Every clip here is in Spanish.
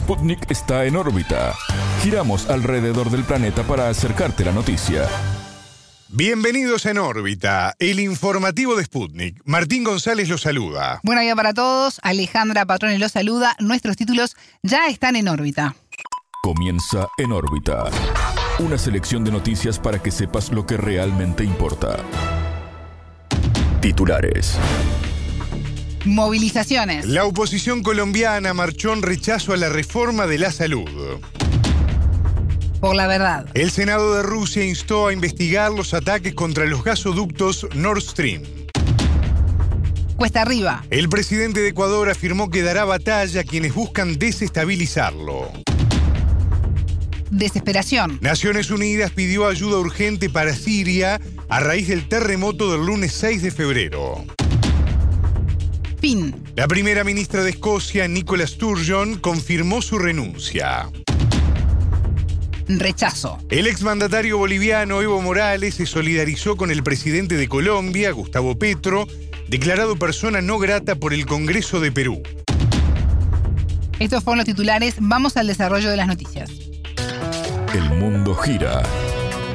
Sputnik está en órbita. Giramos alrededor del planeta para acercarte la noticia. Bienvenidos en órbita, el informativo de Sputnik. Martín González los saluda. Buen día para todos. Alejandra Patrone los saluda. Nuestros títulos ya están en órbita. Comienza en órbita. Una selección de noticias para que sepas lo que realmente importa. Titulares. Movilizaciones. La oposición colombiana marchó en rechazo a la reforma de la salud. Por la verdad. El Senado de Rusia instó a investigar los ataques contra los gasoductos Nord Stream. Cuesta arriba. El presidente de Ecuador afirmó que dará batalla a quienes buscan desestabilizarlo. Desesperación. Naciones Unidas pidió ayuda urgente para Siria a raíz del terremoto del lunes 6 de febrero. Fin. La primera ministra de Escocia, Nicola Sturgeon, confirmó su renuncia. Rechazo. El exmandatario boliviano Evo Morales se solidarizó con el presidente de Colombia, Gustavo Petro, declarado persona no grata por el Congreso de Perú. Estos fueron los titulares. Vamos al desarrollo de las noticias. El mundo gira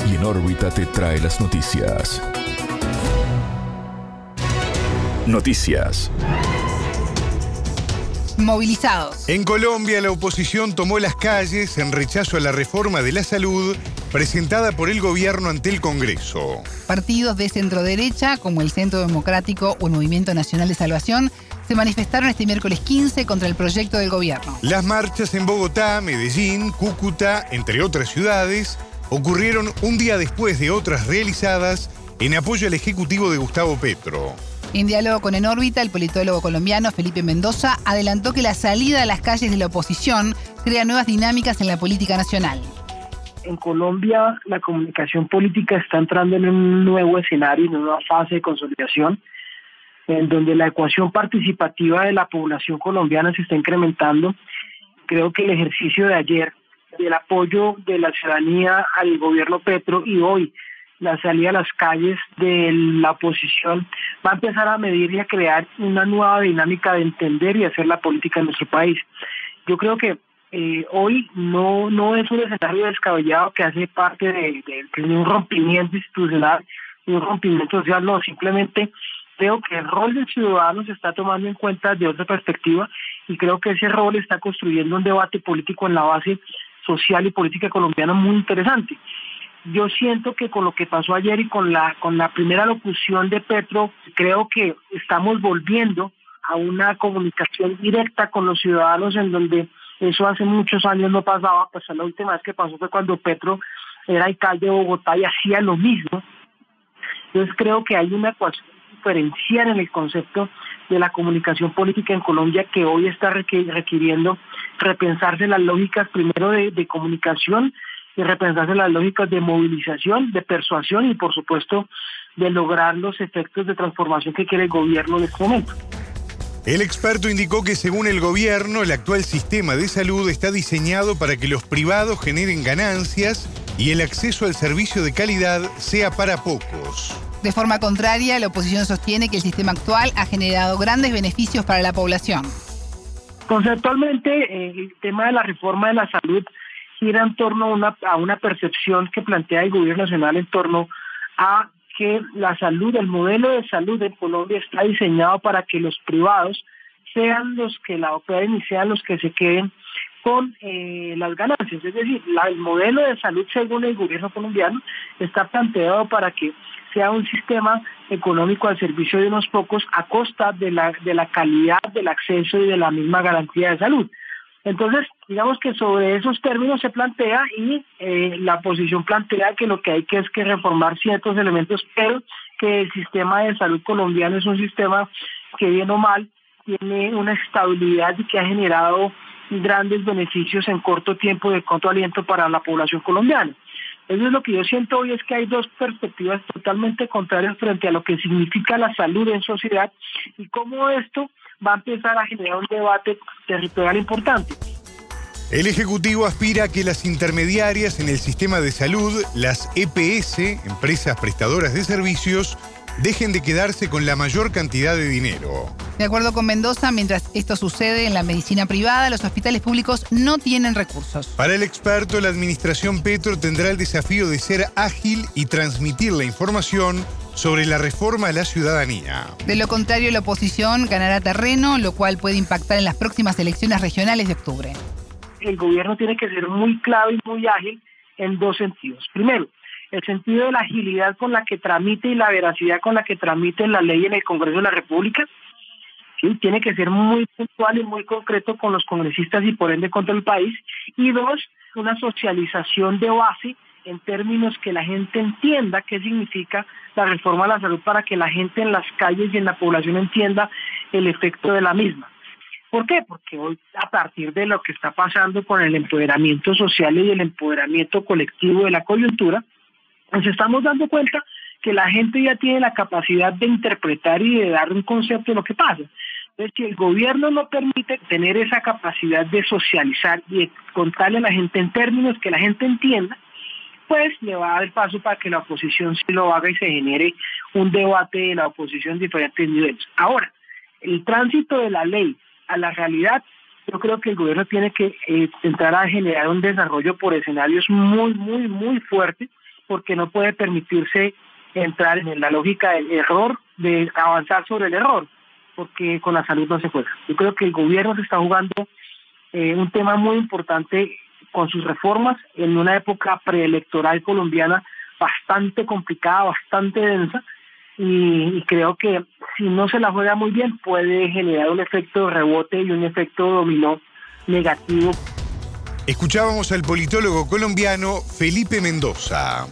y en órbita te trae las noticias. Noticias. Movilizados. En Colombia, la oposición tomó las calles en rechazo a la reforma de la salud presentada por el gobierno ante el Congreso. Partidos de centro derecha, como el Centro Democrático o el Movimiento Nacional de Salvación, se manifestaron este miércoles 15 contra el proyecto del gobierno. Las marchas en Bogotá, Medellín, Cúcuta, entre otras ciudades, ocurrieron un día después de otras realizadas en apoyo al Ejecutivo de Gustavo Petro. En diálogo con En órbita, el politólogo colombiano Felipe Mendoza adelantó que la salida a las calles de la oposición crea nuevas dinámicas en la política nacional. En Colombia la comunicación política está entrando en un nuevo escenario, en una nueva fase de consolidación, en donde la ecuación participativa de la población colombiana se está incrementando. Creo que el ejercicio de ayer del apoyo de la ciudadanía al gobierno Petro y hoy la salida a las calles de la oposición va a empezar a medir y a crear una nueva dinámica de entender y hacer la política en nuestro país. Yo creo que eh, hoy no, no es un escenario descabellado que hace parte de, un rompimiento institucional, un rompimiento social, no, simplemente creo que el rol del ciudadano se está tomando en cuenta de otra perspectiva y creo que ese rol está construyendo un debate político en la base social y política colombiana muy interesante yo siento que con lo que pasó ayer y con la con la primera locución de Petro, creo que estamos volviendo a una comunicación directa con los ciudadanos en donde eso hace muchos años no pasaba, pues la última vez que pasó fue cuando Petro era alcalde de Bogotá y hacía lo mismo. Entonces creo que hay una ecuación diferencial en el concepto de la comunicación política en Colombia que hoy está requiriendo repensarse las lógicas primero de comunicación y repensarse las lógicas de movilización, de persuasión y por supuesto de lograr los efectos de transformación que quiere el gobierno en este momento. El experto indicó que según el gobierno, el actual sistema de salud está diseñado para que los privados generen ganancias y el acceso al servicio de calidad sea para pocos. De forma contraria, la oposición sostiene que el sistema actual ha generado grandes beneficios para la población. Conceptualmente, eh, el tema de la reforma de la salud gira en torno a una, a una percepción que plantea el gobierno nacional en torno a que la salud, el modelo de salud en Colombia está diseñado para que los privados sean los que la operen y sean los que se queden con eh, las ganancias. Es decir, el modelo de salud según el gobierno colombiano está planteado para que sea un sistema económico al servicio de unos pocos a costa de la, de la calidad del acceso y de la misma garantía de salud. Entonces, digamos que sobre esos términos se plantea y eh, la posición plantea que lo que hay que es que reformar ciertos elementos, pero que el sistema de salud colombiano es un sistema que bien o mal tiene una estabilidad y que ha generado grandes beneficios en corto tiempo de corto aliento para la población colombiana. Eso es lo que yo siento hoy es que hay dos perspectivas totalmente contrarias frente a lo que significa la salud en sociedad y cómo esto va a empezar a generar un debate territorial importante. El Ejecutivo aspira a que las intermediarias en el sistema de salud, las EPS, empresas prestadoras de servicios, dejen de quedarse con la mayor cantidad de dinero. De acuerdo con Mendoza, mientras esto sucede en la medicina privada, los hospitales públicos no tienen recursos. Para el experto, la administración Petro tendrá el desafío de ser ágil y transmitir la información sobre la reforma a la ciudadanía. De lo contrario, la oposición ganará terreno, lo cual puede impactar en las próximas elecciones regionales de octubre. El gobierno tiene que ser muy clave y muy ágil en dos sentidos. Primero, el sentido de la agilidad con la que tramite y la veracidad con la que tramite la ley en el Congreso de la República. Tiene que ser muy puntual y muy concreto con los congresistas y por ende contra el país. Y dos, una socialización de base en términos que la gente entienda qué significa la reforma a la salud para que la gente en las calles y en la población entienda el efecto de la misma. ¿Por qué? Porque hoy, a partir de lo que está pasando con el empoderamiento social y el empoderamiento colectivo de la coyuntura, nos estamos dando cuenta que la gente ya tiene la capacidad de interpretar y de dar un concepto de lo que pasa. Entonces, si el gobierno no permite tener esa capacidad de socializar y de contarle a la gente en términos que la gente entienda, pues le va a dar paso para que la oposición se lo haga y se genere un debate de la oposición en diferentes niveles. Ahora, el tránsito de la ley a la realidad, yo creo que el gobierno tiene que eh, entrar a generar un desarrollo por escenarios muy, muy, muy fuertes, porque no puede permitirse entrar en la lógica del error, de avanzar sobre el error, porque con la salud no se juega. Yo creo que el gobierno se está jugando eh, un tema muy importante con sus reformas en una época preelectoral colombiana bastante complicada, bastante densa, y, creo que si no se la juega muy bien puede generar un efecto de rebote y un efecto dominó negativo. Escuchábamos al politólogo colombiano Felipe Mendoza.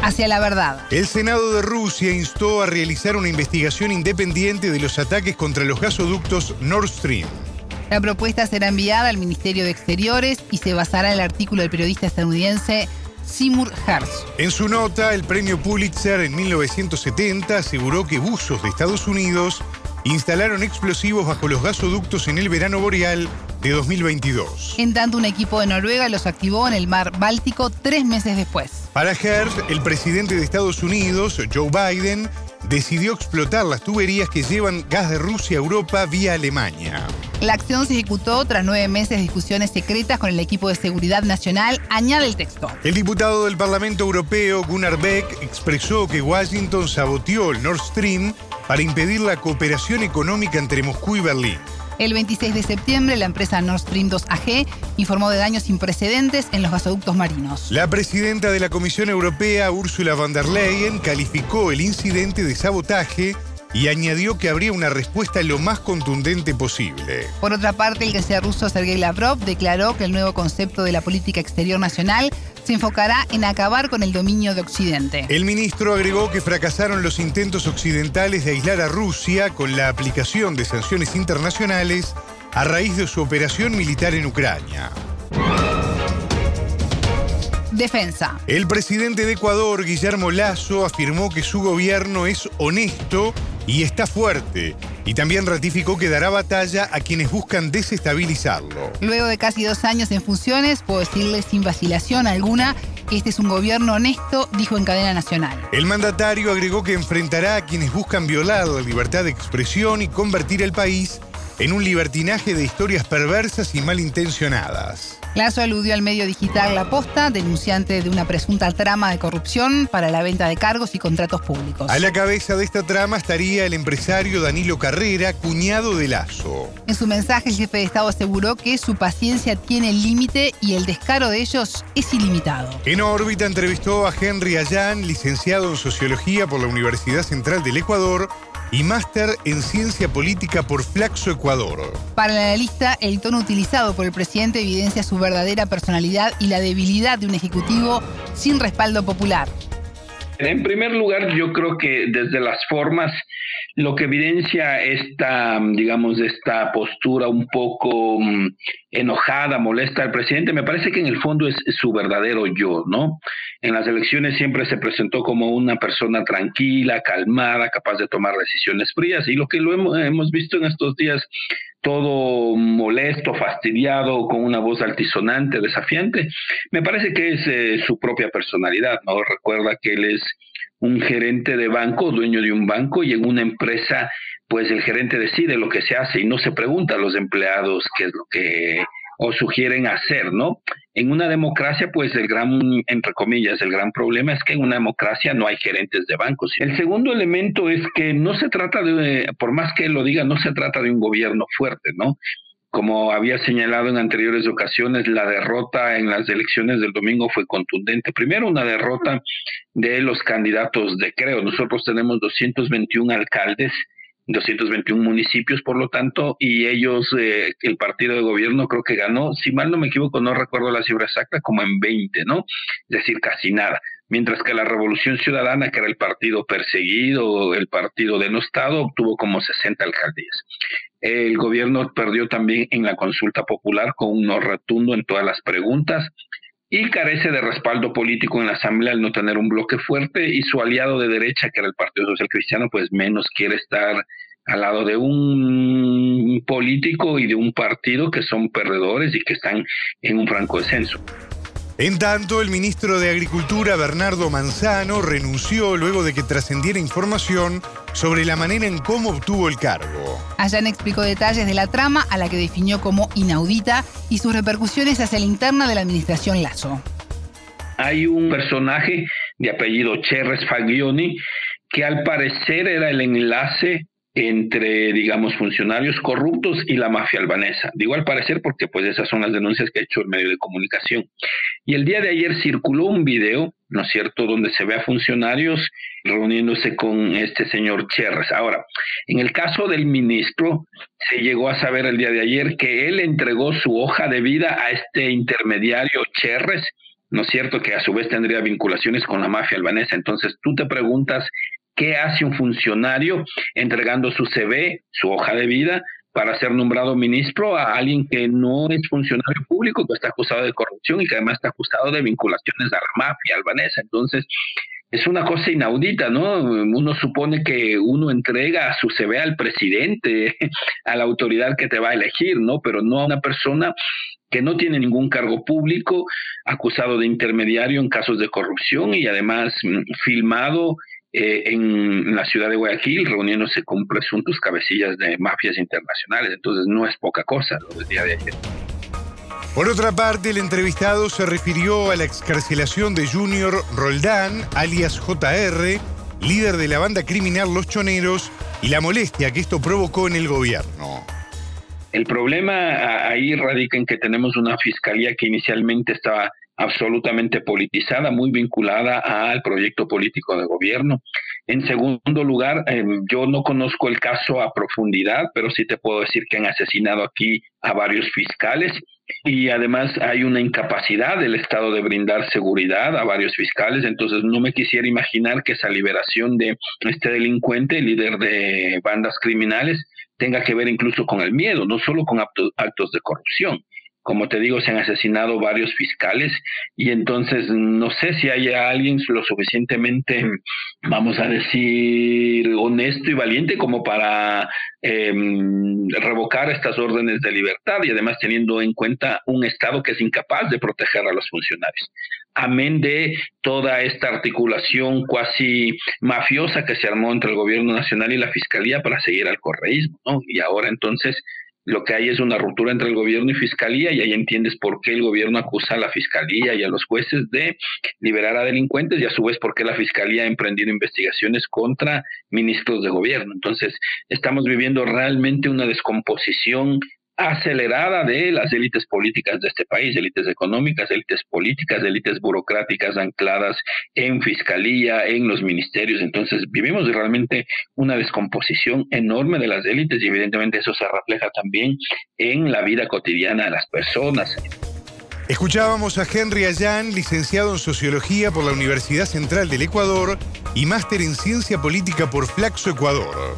Hacia la verdad. El Senado de Rusia instó a realizar una investigación independiente de los ataques contra los gasoductos Nord Stream. La propuesta será enviada al Ministerio de Exteriores y se basará en el artículo del periodista estadounidense Seymour Hersh. En su nota, el premio Pulitzer en 1970 aseguró que buzos de Estados Unidos instalaron explosivos bajo los gasoductos en el verano boreal de 2022. En tanto, un equipo de Noruega los activó en el mar Báltico tres meses después. Para Hersh, el presidente de Estados Unidos, Joe Biden, decidió explotar las tuberías que llevan gas de Rusia a Europa vía Alemania. La acción se ejecutó tras nueve meses de discusiones secretas con el equipo de seguridad nacional, añade el texto. El diputado del Parlamento Europeo, Gunnar Beck, expresó que Washington saboteó el Nord Stream para impedir la cooperación económica entre Moscú y Berlín. El 26 de septiembre, la empresa Nord Stream 2 AG informó de daños sin precedentes en los gasoductos marinos. La presidenta de la Comisión Europea, Ursula von der Leyen, calificó el incidente de sabotaje y añadió que habría una respuesta lo más contundente posible. Por otra parte, el canciller ruso Sergei Lavrov declaró que el nuevo concepto de la política exterior nacional se enfocará en acabar con el dominio de Occidente. El ministro agregó que fracasaron los intentos occidentales de aislar a Rusia con la aplicación de sanciones internacionales a raíz de su operación militar en Ucrania. Defensa. El presidente de Ecuador, Guillermo Lazo, afirmó que su gobierno es honesto y está fuerte. Y también ratificó que dará batalla a quienes buscan desestabilizarlo. Luego de casi dos años en funciones, puedo decirle sin vacilación alguna que este es un gobierno honesto, dijo en cadena nacional. El mandatario agregó que enfrentará a quienes buscan violar la libertad de expresión y convertir el país en un libertinaje de historias perversas y malintencionadas. Lazo aludió al medio digital La Posta, denunciante de una presunta trama de corrupción para la venta de cargos y contratos públicos. A la cabeza de esta trama estaría el empresario Danilo Carrera, cuñado de Lazo. En su mensaje, el jefe de Estado aseguró que su paciencia tiene límite y el descaro de ellos es ilimitado. En órbita entrevistó a Henry Ayán, licenciado en Sociología por la Universidad Central del Ecuador, y máster en Ciencia Política por Flaxo Ecuador. Para la analista, el tono utilizado por el presidente evidencia su verdadera personalidad y la debilidad de un ejecutivo sin respaldo popular. En primer lugar, yo creo que desde las formas lo que evidencia esta, digamos, esta postura un poco mm, enojada, molesta del presidente, me parece que en el fondo es, su verdadero yo, ¿no? En las elecciones siempre se presentó como una persona tranquila, calmada, capaz de tomar decisiones frías, y lo que lo hemos, visto en estos días, todo molesto, fastidiado, con una voz altisonante, desafiante, me parece que es eh, su propia personalidad, ¿no? Recuerda que él es un gerente de banco, dueño de un banco, y en una empresa, pues el gerente decide lo que se hace y no se pregunta a los empleados qué es lo que o sugieren hacer, ¿no? En una democracia, pues el gran, entre comillas, el gran problema es que en una democracia no hay gerentes de bancos. El segundo elemento es que no se trata de, por más que lo diga, no se trata de un gobierno fuerte, ¿no? Como había señalado en anteriores ocasiones, la derrota en las elecciones del domingo fue contundente. Primero, una derrota de los candidatos de Creo. Nosotros tenemos 221 alcaldes 221 municipios, por lo tanto, y ellos, eh, el partido de gobierno creo que ganó, si mal no me equivoco, no recuerdo la cifra exacta, como en 20, ¿no? Es decir, casi nada. Mientras que la Revolución Ciudadana, que era el partido perseguido, el partido denostado, obtuvo como 60 alcaldías. El gobierno perdió también en la consulta popular con un no rotundo en todas las preguntas y carece de respaldo político en la Asamblea al no tener un bloque fuerte y su aliado de derecha, que era el Partido Social Cristiano, pues menos quiere estar al lado de un político y de un partido que son perdedores y que están en un franco descenso. En tanto, el ministro de Agricultura, Bernardo Manzano, renunció luego de que trascendiera información sobre la manera en cómo obtuvo el cargo. Allan explicó detalles de la trama a la que definió como inaudita y sus repercusiones hacia la interna de la administración Lazo. Hay un personaje de apellido Cherres Faglioni que al parecer era el enlace entre, digamos, funcionarios corruptos y la mafia albanesa. Digo al parecer porque pues esas son las denuncias que ha hecho el medio de comunicación. Y el día de ayer circuló un video, ¿no es cierto?, donde se ve a funcionarios reuniéndose con este señor Cherres. Ahora, en el caso del ministro, se llegó a saber el día de ayer que él entregó su hoja de vida a este intermediario Cherres, ¿no es cierto?, que a su vez tendría vinculaciones con la mafia albanesa. Entonces tú te preguntas, ¿Qué hace un funcionario entregando su CV, su hoja de vida, para ser nombrado ministro a alguien que no es funcionario público, que está acusado de corrupción y que además está acusado de vinculaciones a la mafia albanesa? Entonces, es una cosa inaudita, ¿no? Uno supone que uno entrega su CV al presidente, a la autoridad que te va a elegir, ¿no? Pero no a una persona que no tiene ningún cargo público, acusado de intermediario en casos de corrupción y además mm, filmado eh, en la ciudad de Guayaquil reuniéndose con presuntos cabecillas de mafias internacionales. Entonces no es poca cosa lo del día de ayer. Por otra parte, el entrevistado se refirió a la excarcelación de Junior Roldán, alias JR, líder de la banda criminal Los Choneros, y la molestia que esto provocó en el gobierno. El problema ahí radica en que tenemos una fiscalía que inicialmente estaba absolutamente politizada, muy vinculada al proyecto político de gobierno. En segundo lugar, eh, yo no conozco el caso a profundidad, pero sí te puedo decir que han asesinado aquí a varios fiscales y además hay una incapacidad del Estado de brindar seguridad a varios fiscales, entonces no me quisiera imaginar que esa liberación de este delincuente, líder de bandas criminales, tenga que ver incluso con el miedo, no solo con actos de corrupción. Como te digo, se han asesinado varios fiscales y entonces no sé si haya alguien lo suficientemente, vamos a decir, honesto y valiente como para em, revocar estas órdenes de libertad y además teniendo en cuenta un Estado que es incapaz de proteger a los funcionarios. Amén de toda esta articulación cuasi mafiosa que se armó entre el gobierno nacional y la fiscalía para seguir al correísmo, ¿no? Y ahora entonces lo que hay es una ruptura entre el gobierno y fiscalía y ahí entiendes por qué el gobierno acusa a la fiscalía y a los jueces de liberar a delincuentes y a su vez por qué la fiscalía ha emprendido investigaciones contra ministros de gobierno. Entonces, estamos viviendo realmente una descomposición acelerada de las élites políticas de este país, élites económicas, élites políticas, élites burocráticas ancladas en fiscalía, en los ministerios. Entonces vivimos realmente una descomposición enorme de las élites y evidentemente eso se refleja también en la vida cotidiana de las personas. Escuchábamos a Henry Ayán, licenciado en Sociología por la Universidad Central del Ecuador y máster en Ciencia Política por Flaxo Ecuador.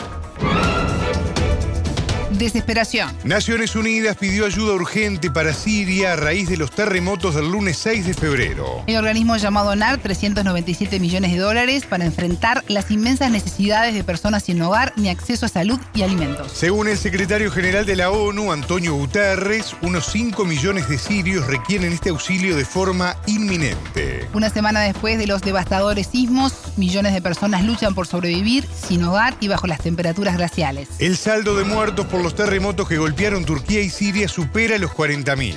Desesperación. Naciones Unidas pidió ayuda urgente para Siria a raíz de los terremotos del lunes 6 de febrero. El organismo llamado donar 397 millones de dólares para enfrentar las inmensas necesidades de personas sin hogar ni acceso a salud y alimentos. Según el secretario general de la ONU, Antonio Guterres, unos 5 millones de sirios requieren este auxilio de forma inminente. Una semana después de los devastadores sismos, millones de personas luchan por sobrevivir sin hogar y bajo las temperaturas glaciales. El saldo de muertos por los terremotos que golpearon Turquía y Siria supera los 40.000.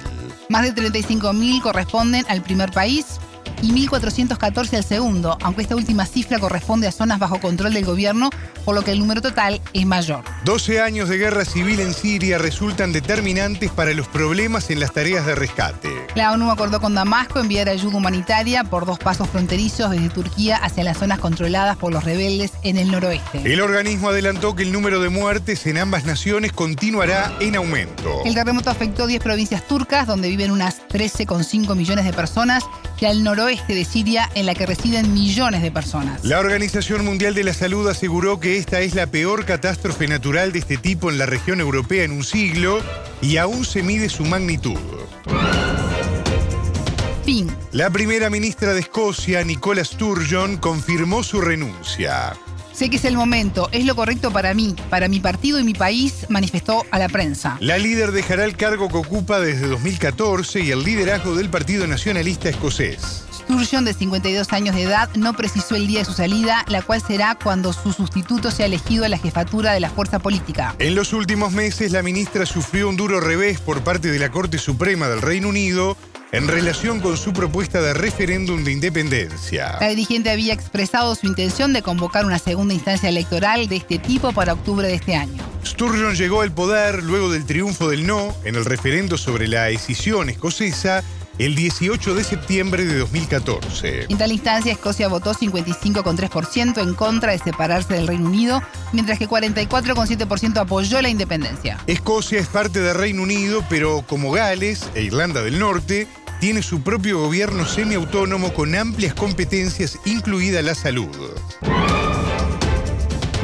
Más de 35.000 corresponden al primer país, y 1.414 al segundo, aunque esta última cifra corresponde a zonas bajo control del gobierno, por lo que el número total es mayor. 12 años de guerra civil en Siria resultan determinantes para los problemas en las tareas de rescate. La ONU acordó con Damasco enviar ayuda humanitaria por dos pasos fronterizos desde Turquía hacia las zonas controladas por los rebeldes en el noroeste. El organismo adelantó que el número de muertes en ambas naciones continuará en aumento. El terremoto afectó 10 provincias turcas, donde viven unas 13,5 millones de personas, y al noroeste de Siria, en la que residen millones de personas. La Organización Mundial de la Salud aseguró que esta es la peor catástrofe natural de este tipo en la región europea en un siglo y aún se mide su magnitud. Fin. La primera ministra de Escocia, Nicola Sturgeon, confirmó su renuncia. Sé que es el momento, es lo correcto para mí, para mi partido y mi país, manifestó a la prensa. La líder dejará el cargo que ocupa desde 2014 y el liderazgo del Partido Nacionalista Escocés. Sturgeon, de 52 años de edad, no precisó el día de su salida, la cual será cuando su sustituto sea elegido a la jefatura de la fuerza política. En los últimos meses, la ministra sufrió un duro revés por parte de la Corte Suprema del Reino Unido en relación con su propuesta de referéndum de independencia. La dirigente había expresado su intención de convocar una segunda instancia electoral de este tipo para octubre de este año. Sturgeon llegó al poder luego del triunfo del no en el referendo sobre la decisión escocesa el 18 de septiembre de 2014. En tal instancia, Escocia votó 55,3% en contra de separarse del Reino Unido, mientras que 44,7% apoyó la independencia. Escocia es parte del Reino Unido, pero como Gales e Irlanda del Norte, tiene su propio gobierno semiautónomo con amplias competencias, incluida la salud.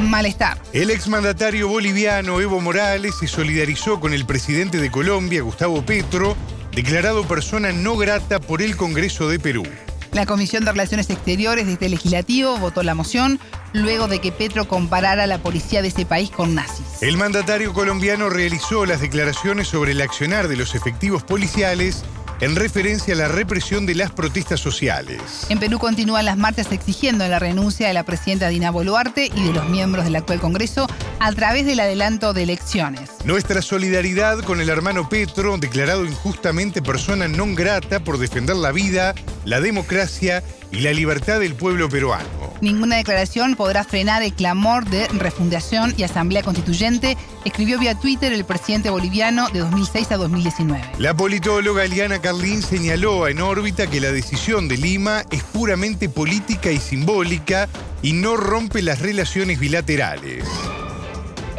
Malestar. El exmandatario boliviano Evo Morales se solidarizó con el presidente de Colombia, Gustavo Petro, declarado persona no grata por el Congreso de Perú. La Comisión de Relaciones Exteriores de este legislativo votó la moción luego de que Petro comparara a la policía de ese país con nazis. El mandatario colombiano realizó las declaraciones sobre el accionar de los efectivos policiales en referencia a la represión de las protestas sociales. En Perú continúan las marchas exigiendo la renuncia de la presidenta Dina Boluarte y de los miembros del actual Congreso a través del adelanto de elecciones. Nuestra solidaridad con el hermano Petro, declarado injustamente persona non grata por defender la vida, la democracia y la libertad del pueblo peruano. Ninguna declaración podrá frenar el clamor de refundación y asamblea constituyente, escribió vía Twitter el presidente boliviano de 2006 a 2019. La politóloga Eliana Carlín señaló en órbita que la decisión de Lima es puramente política y simbólica y no rompe las relaciones bilaterales.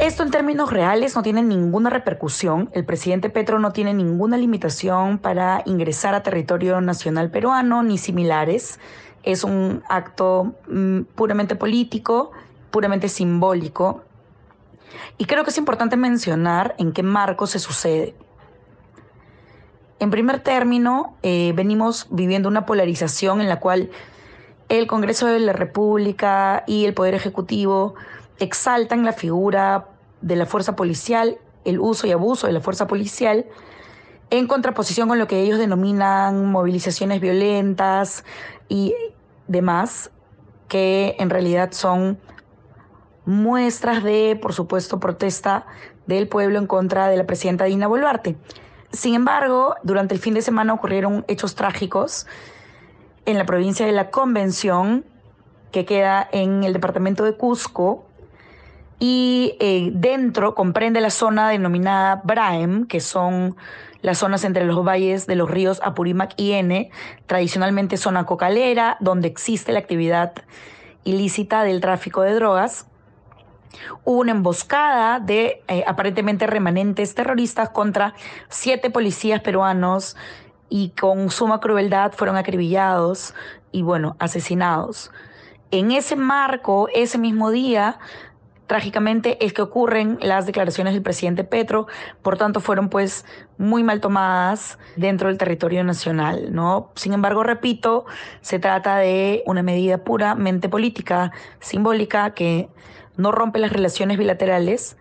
Esto en términos reales no tiene ninguna repercusión. El presidente Petro no tiene ninguna limitación para ingresar a territorio nacional peruano ni similares es un acto mm, puramente político, puramente simbólico. Y creo que es importante mencionar en qué marco se sucede. En primer término, eh, venimos viviendo una polarización en la cual el Congreso de la República y el Poder Ejecutivo exaltan la figura de la fuerza policial, el uso y abuso de la fuerza policial, en contraposición con lo que ellos denominan movilizaciones violentas y demás, que en realidad son muestras de, por supuesto, protesta del pueblo en contra de la presidenta Dina Boluarte. Sin embargo, durante el fin de semana ocurrieron hechos trágicos en la provincia de la Convención, que queda en el departamento de Cusco, y eh, dentro comprende la zona denominada Braem, que son las zonas entre los valles de los ríos Apurímac y N, tradicionalmente zona cocalera, donde existe la actividad ilícita del tráfico de drogas. Hubo una emboscada de eh, aparentemente remanentes terroristas contra siete policías peruanos y con suma crueldad fueron acribillados y bueno, asesinados. En ese marco, ese mismo día, trágicamente es que ocurren las declaraciones del presidente Petro, por tanto fueron pues muy mal tomadas dentro del territorio nacional, ¿no? Sin embargo, repito, se trata de una medida puramente política, simbólica, que no rompe las relaciones bilaterales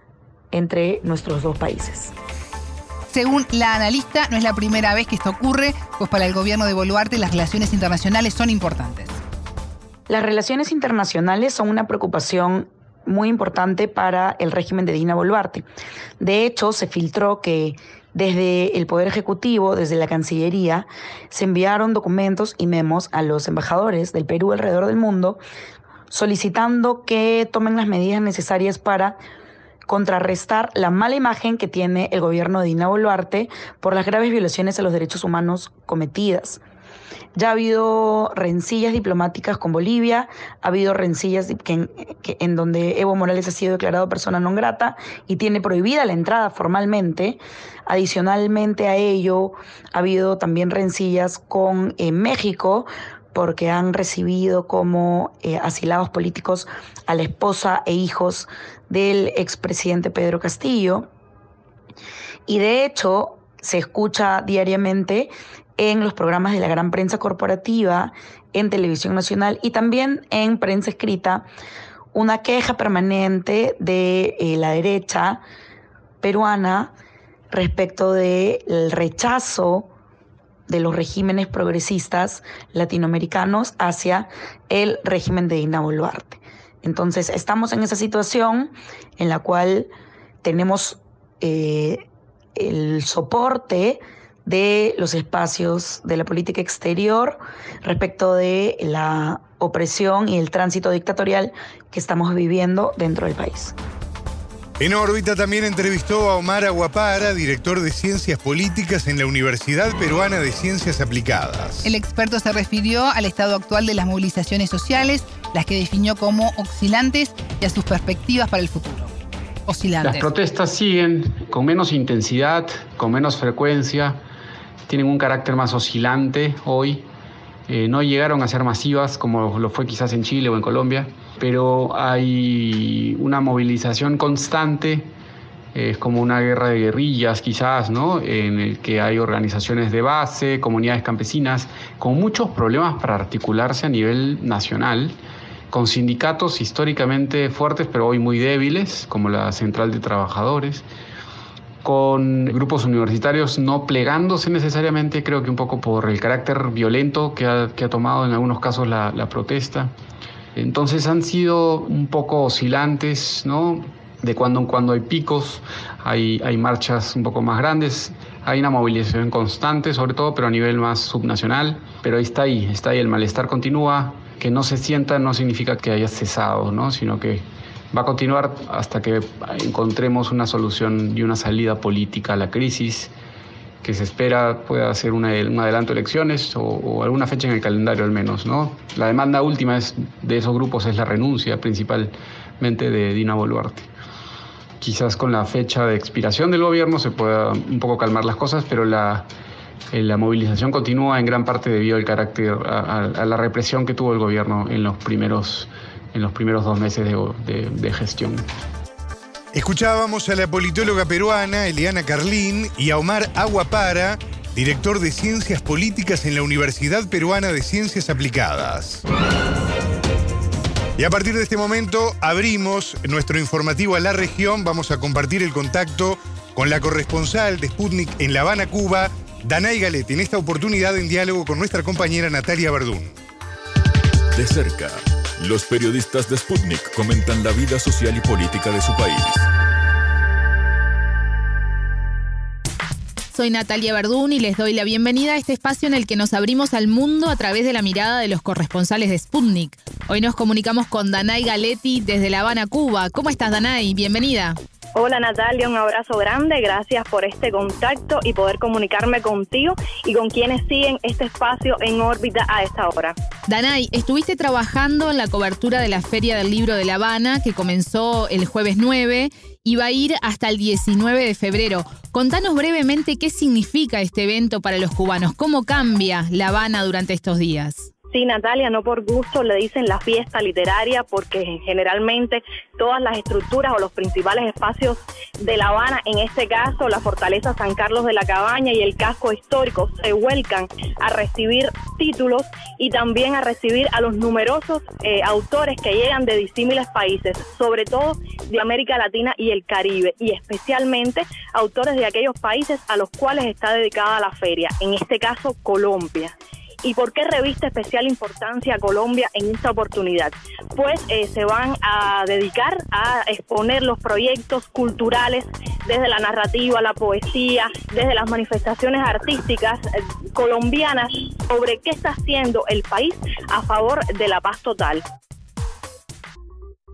entre nuestros dos países. Según la analista, no es la primera vez que esto ocurre, pues para el gobierno de Boluarte las relaciones internacionales son importantes. Las relaciones internacionales son una preocupación muy importante para el régimen de Dina Boluarte. De hecho, se filtró que desde el Poder Ejecutivo, desde la Cancillería, se enviaron documentos y memos a los embajadores del Perú alrededor del mundo solicitando que tomen las medidas necesarias para contrarrestar la mala imagen que tiene el gobierno de Dina Boluarte por las graves violaciones a los derechos humanos cometidas. Ya ha habido rencillas diplomáticas con Bolivia, ha habido rencillas en, donde Evo Morales ha sido declarado persona non grata y tiene prohibida la entrada formalmente. Adicionalmente a ello, ha habido también rencillas con eh, México porque han recibido como eh, asilados políticos a la esposa e hijos del expresidente Pedro Castillo. Y de hecho, se escucha diariamente en los programas de la gran prensa corporativa, en televisión nacional y también en prensa escrita, una queja permanente de eh, la derecha peruana respecto del rechazo de los regímenes progresistas latinoamericanos hacia el régimen de Dina Boluarte. Entonces, estamos en esa situación en la cual tenemos eh, el soporte de los espacios de la política exterior respecto de la opresión y el tránsito dictatorial que estamos viviendo dentro del país. En órbita también entrevistó a Omar Aguapara, director de Ciencias Políticas en la Universidad Peruana de Ciencias Aplicadas. El experto se refirió al estado actual de las movilizaciones sociales, las que definió como oscilantes y a sus perspectivas para el futuro. Oscilantes. Las protestas siguen con menos intensidad, con menos frecuencia, tienen un carácter más oscilante hoy. Eh, no llegaron a ser masivas como lo fue quizás en Chile o en Colombia, pero hay una movilización constante, es como una guerra de guerrillas quizás, ¿no? En el que hay organizaciones de base, comunidades campesinas, con muchos problemas para articularse a nivel nacional, con sindicatos históricamente fuertes pero hoy muy débiles, como la Central de Trabajadores con grupos universitarios no plegándose necesariamente, creo que un poco por el carácter violento que ha, tomado en algunos casos la, protesta. Entonces han sido un poco oscilantes, ¿no? De cuando en cuando hay picos, hay, hay marchas un poco más grandes, hay una movilización constante sobre todo, pero a nivel más subnacional, pero ahí está ahí, está ahí, el malestar continúa, que no se sienta no significa que haya cesado, ¿no? Sino que va a continuar hasta que encontremos una solución y una salida política a la crisis que se espera pueda ser un adelanto de elecciones o, alguna fecha en el calendario al menos. ¿no? La demanda última de esos grupos es la renuncia principalmente de Dina Boluarte. Quizás con la fecha de expiración del gobierno se pueda un poco calmar las cosas, pero la, eh, la movilización continúa en gran parte debido al carácter, a la represión que tuvo el gobierno en los primeros en los primeros dos meses de, gestión. Escuchábamos a la politóloga peruana Eliana Carlín y a Omar Aguapara, director de Ciencias Políticas en la Universidad Peruana de Ciencias Aplicadas. Y a partir de este momento abrimos nuestro informativo a la región. Vamos a compartir el contacto con la corresponsal de Sputnik en La Habana, Cuba, Danay Galetti, en esta oportunidad en diálogo con nuestra compañera Natalia Verdún. De cerca los periodistas de Sputnik comentan la vida social y política de su país. Soy Natalia Verdún y les doy la bienvenida a este espacio en el que nos abrimos al mundo a través de la mirada de los corresponsales de Sputnik. Hoy nos comunicamos con Danay Galetti desde La Habana, Cuba. ¿Cómo estás, Danay? Bienvenida. Hola Natalia, un abrazo grande, gracias por este contacto y poder comunicarme contigo y con quienes siguen este espacio en órbita a esta hora. Danay, estuviste trabajando en la cobertura de la Feria del Libro de La Habana que comenzó el jueves 9 y va a ir hasta el 19 de febrero. Contanos brevemente qué significa este evento para los cubanos, cómo cambia La Habana durante estos días. Sí, Natalia, no por gusto le dicen la fiesta literaria porque generalmente todas las estructuras o los principales espacios de La Habana, en este caso la Fortaleza San Carlos de la Cabaña y el casco histórico, se vuelcan a recibir títulos y también a recibir a los numerosos eh, autores que llegan de disímiles países, sobre todo de América Latina y el Caribe, y especialmente autores de aquellos países a los cuales está dedicada la feria, en este caso Colombia. ¿Y por qué revista especial importancia a Colombia en esta oportunidad? Pues eh, se van a dedicar a exponer los proyectos culturales desde la narrativa, la poesía, desde las manifestaciones artísticas eh, colombianas sobre qué está haciendo el país a favor de la paz total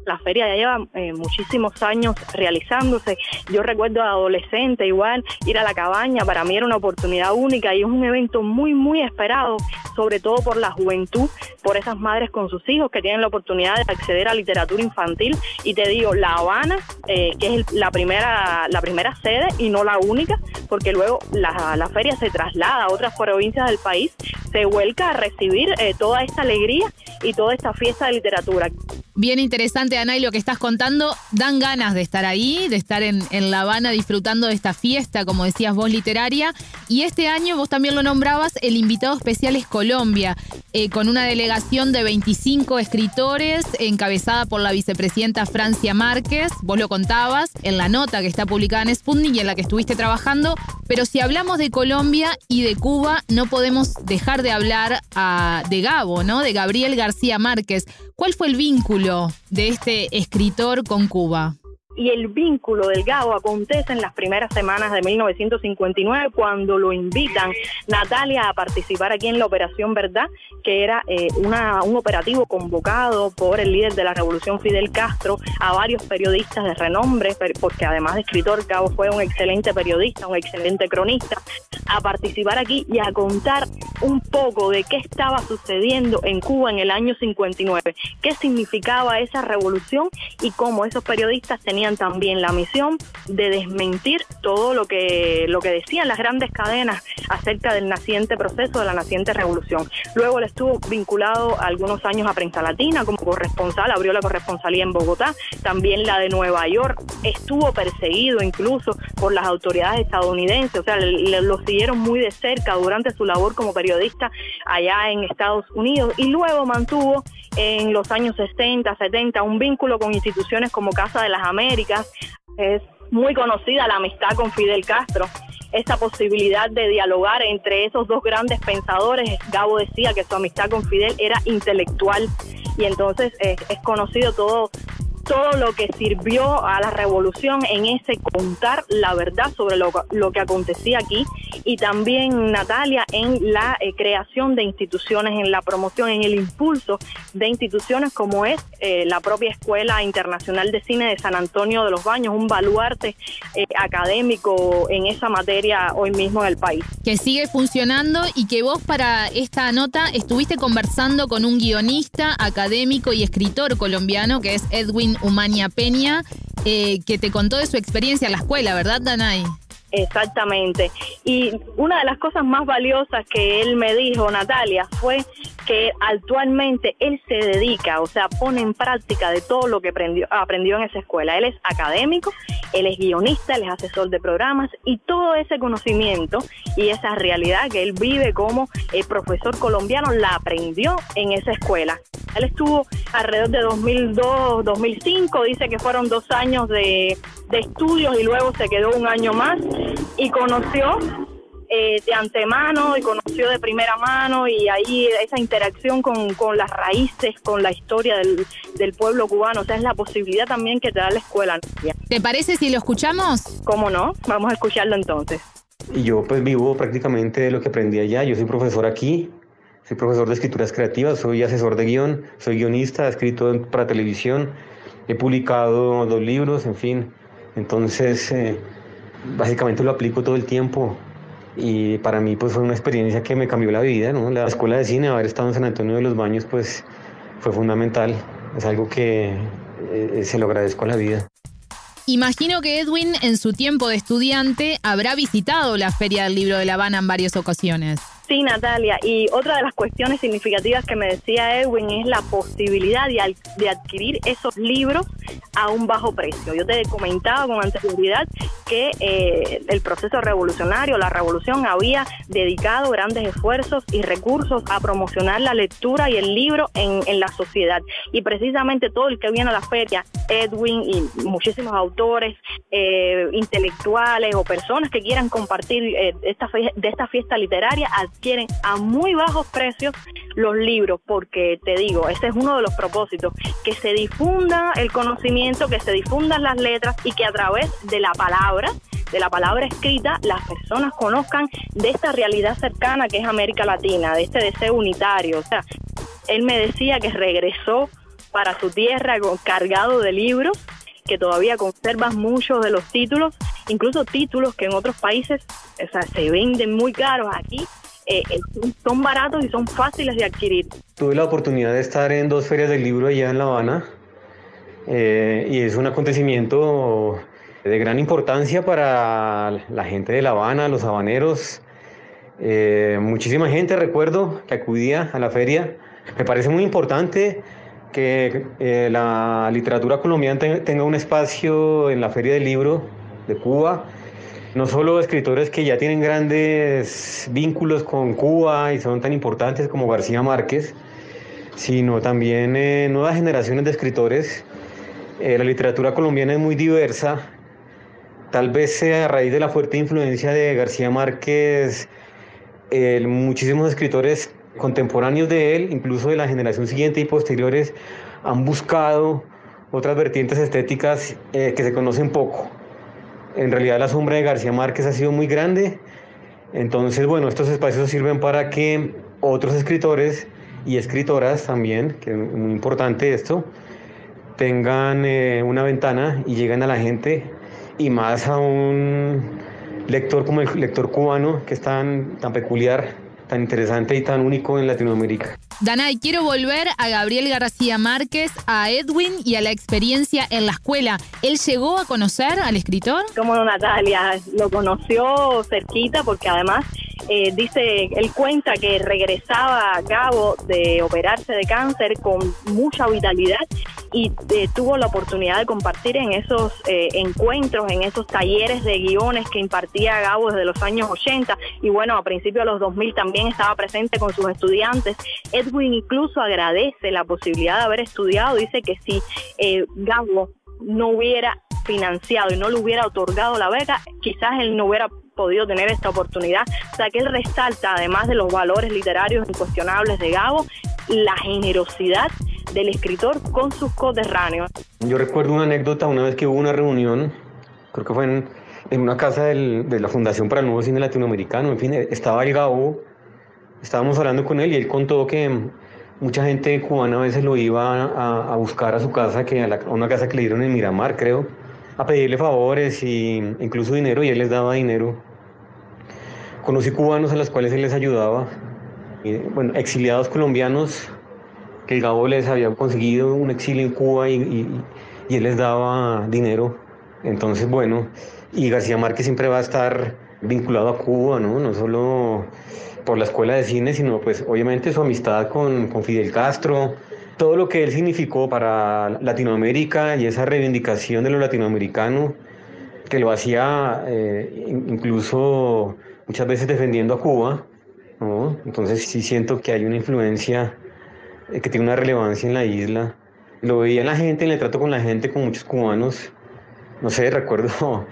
la feria ya lleva eh, muchísimos años realizándose. Yo recuerdo de adolescente igual ir a la cabaña, para mí era una oportunidad única y es un evento muy, muy esperado, sobre todo por la juventud, por esas madres con sus hijos que tienen la oportunidad de acceder a literatura infantil. Y te digo, La Habana, eh, que es la, primera, la primera sede y no la única, porque luego la, la feria se traslada a otras provincias del país, se vuelca a recibir eh, toda esta alegría y toda esta fiesta de literatura. Bien interesante, Ana, y lo que estás contando. Dan ganas de estar ahí, de estar en, La Habana disfrutando de esta fiesta, como decías vos, literaria. Y este año, vos también lo nombrabas, el invitado especial es Colombia, eh, con una delegación de 25 escritores, encabezada por la vicepresidenta Francia Márquez. Vos lo contabas en la nota que está publicada en Sputnik y en la que estuviste trabajando. Pero si hablamos de Colombia y de Cuba, no podemos dejar de hablar ah, de Gabo, ¿no? De Gabriel García Márquez. ¿Cuál fue el vínculo de este escritor con Cuba? Y el vínculo del Gabo acontece en las primeras semanas de 1959 cuando lo invitan Natalia a participar aquí en la Operación Verdad, que era eh, un operativo convocado por el líder de la Revolución Fidel Castro a varios periodistas de renombre, porque además de escritor, Gabo fue un excelente periodista, un excelente cronista, a participar aquí y a contar un poco de qué estaba sucediendo en Cuba en el año 59, qué significaba esa revolución y cómo esos periodistas tenían también la misión de desmentir todo lo que, lo que decían las grandes cadenas acerca del naciente proceso, de la naciente revolución. Luego él estuvo vinculado algunos años a Prensa Latina como corresponsal, abrió la corresponsalía en Bogotá, también la de Nueva York, estuvo perseguido incluso por las autoridades estadounidenses, o sea, lo siguieron muy de cerca durante su labor como periodista allá en Estados Unidos y luego mantuvo en los años 60, 70 un vínculo con instituciones como Casa de las Américas, es muy conocida la amistad con Fidel Castro. Esa posibilidad de dialogar entre esos dos grandes pensadores, Gabo decía que su amistad con Fidel era intelectual y entonces es conocido todo todo lo que sirvió a la revolución en ese contar la verdad sobre lo, que acontecía aquí y también Natalia en la eh, creación de instituciones, en la promoción, en el impulso de instituciones como es eh, la propia Escuela Internacional de Cine de San Antonio de los Baños, un baluarte eh, académico en esa materia hoy mismo en el país. Que sigue funcionando y que vos para esta nota estuviste conversando con un guionista, académico y escritor colombiano que es Edwin Humania Peña, eh, que te contó de su experiencia en la escuela, ¿verdad, Danay? Exactamente. Y una de las cosas más valiosas que él me dijo, Natalia, fue que actualmente él se dedica, o sea, pone en práctica de todo lo que aprendió, aprendió en esa escuela. Él es académico, él es guionista, él es asesor de programas y todo ese conocimiento y esa realidad que él vive como el profesor colombiano la aprendió en esa escuela. Él estuvo alrededor de 2002, 2005, dice que fueron dos años de, de estudios y luego se quedó un año más y conoció eh, de antemano y conoció de primera mano y ahí esa interacción con, con las raíces, con la historia del, del, pueblo cubano. O sea, es la posibilidad también que te da la escuela. ¿Te parece si lo escuchamos? ¿Cómo no? Vamos a escucharlo entonces. Y yo pues vivo prácticamente de lo que aprendí allá. Yo soy profesor aquí, soy profesor de escrituras creativas, soy asesor de guion, soy guionista, he escrito para televisión, he publicado dos libros, en fin. Entonces, eh, básicamente lo aplico todo el tiempo y para mí pues fue una experiencia que me cambió la vida, ¿no? La escuela de cine, haber estado en San Antonio de los Baños pues fue fundamental, es algo que eh, se lo agradezco a la vida. Imagino que Edwin en su tiempo de estudiante habrá visitado la Feria del Libro de La Habana en varias ocasiones. Sí, Natalia, y otra de las cuestiones significativas que me decía Edwin es la posibilidad de, de, adquirir esos libros a un bajo precio. Yo te he comentado con anterioridad que eh, el proceso revolucionario, la revolución, había dedicado grandes esfuerzos y recursos a promocionar la lectura y el libro en, en la sociedad. Y precisamente todo el que viene a la feria, Edwin y muchísimos autores, eh, intelectuales o personas que quieran compartir eh, esta de esta fiesta literaria, adquieren a muy bajos precios los libros, porque te digo, ese es uno de los propósitos, que se difunda el conocimiento, que se difundan las letras y que a través de la palabra, de la palabra escrita, las personas conozcan de esta realidad cercana que es América Latina, de este deseo unitario. O sea, él me decía que regresó para su tierra cargado de libros, que todavía conservan muchos de los títulos, incluso títulos que en otros países o sea, se venden muy caros aquí. Eh, eh, son baratos y son fáciles de adquirir. Tuve la oportunidad de estar en dos ferias del libro allá en La Habana eh, y es un acontecimiento de gran importancia para la gente de La Habana, los habaneros. muchísima gente, recuerdo, que acudía a la feria. Me parece muy importante que la literatura colombiana tenga un espacio en la Feria del Libro de Cuba no solo escritores que ya tienen grandes vínculos con Cuba y son tan importantes como García Márquez, sino también eh, nuevas generaciones de escritores. Eh, la literatura colombiana es muy diversa, tal vez sea a raíz de la fuerte influencia de García Márquez, muchísimos escritores contemporáneos de él, incluso de la generación siguiente y posteriores, han buscado otras vertientes estéticas eh, que se conocen poco en realidad la sombra de García Márquez ha sido muy grande. Entonces, bueno, estos espacios sirven para que otros escritores y escritoras también, que es muy importante esto, tengan eh, una ventana y lleguen a la gente y más a un lector como el lector cubano, que es tan, tan peculiar, tan interesante y tan único en Latinoamérica. Danay, quiero volver a Gabriel García Márquez, a Edwin y a la experiencia en la escuela. ¿Él llegó a conocer al escritor? Como Natalia, lo conoció cerquita porque además eh, dice, él cuenta que regresaba a cabo de operarse de cáncer con mucha vitalidad y eh, tuvo la oportunidad de compartir en esos eh, encuentros, en esos talleres de guiones que impartía Gabo desde los años 80 y bueno, a principios de los 2000 también estaba presente con sus estudiantes. Edwin incluso agradece la posibilidad de haber estudiado, dice que si Gabo no hubiera financiado y no le hubiera otorgado la beca, quizás él no hubiera podido tener esta oportunidad. O sea que él resalta, además de los valores literarios incuestionables de Gabo, la generosidad del escritor con sus coterráneos. Yo recuerdo una anécdota una vez que hubo una reunión, creo que fue en, una casa de la Fundación para el Nuevo Cine Latinoamericano, en fin, estaba el Gabo, estábamos hablando con él y él contó que mucha gente cubana a veces lo iba a, buscar a su casa, que a, una casa que le dieron en Miramar, creo, a pedirle favores e incluso dinero y él les daba dinero. Conocí cubanos a los cuales él les ayudaba, bueno, exiliados colombianos que el Gabo les había conseguido un exilio en Cuba y, y él les daba dinero. Entonces, bueno, y García Márquez siempre va a estar vinculado a Cuba, ¿no? No solo por la escuela de cine, sino pues obviamente su amistad con, con Fidel Castro, todo lo que él significó para Latinoamérica y esa reivindicación de lo latinoamericano, que lo hacía eh, incluso muchas veces defendiendo a Cuba. Entonces sí siento que hay una influencia eh, que tiene una relevancia en la isla. Lo veía en la gente, en el trato con la gente, con muchos cubanos. No sé, recuerdo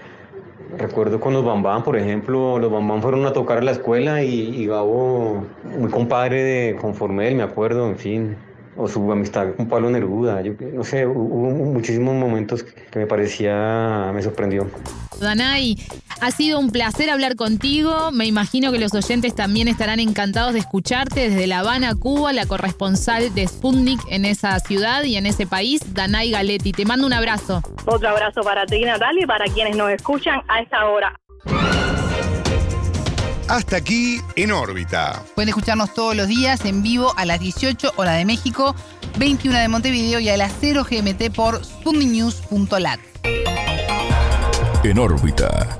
Recuerdo con los Bambán, por ejemplo, los Bambán fueron a tocar a la escuela y, Gabo, muy compadre de Conformel, me acuerdo, en fin, o su amistad con Pablo Neruda, yo no sé, hubo muchísimos momentos que me parecía, me sorprendió. Danay, ha sido un placer hablar contigo. Me imagino que los oyentes también estarán encantados de escucharte desde La Habana, Cuba, la corresponsal de Sputnik en esa ciudad y en ese país, Danay Galetti. Te mando un abrazo. Otro abrazo para ti, Natalia, y para quienes nos escuchan a esta hora. Hasta aquí en órbita. Pueden escucharnos todos los días en vivo a las 18 hora de México, 21 de Montevideo y a las 0 GMT por sputniknews.lat. En órbita.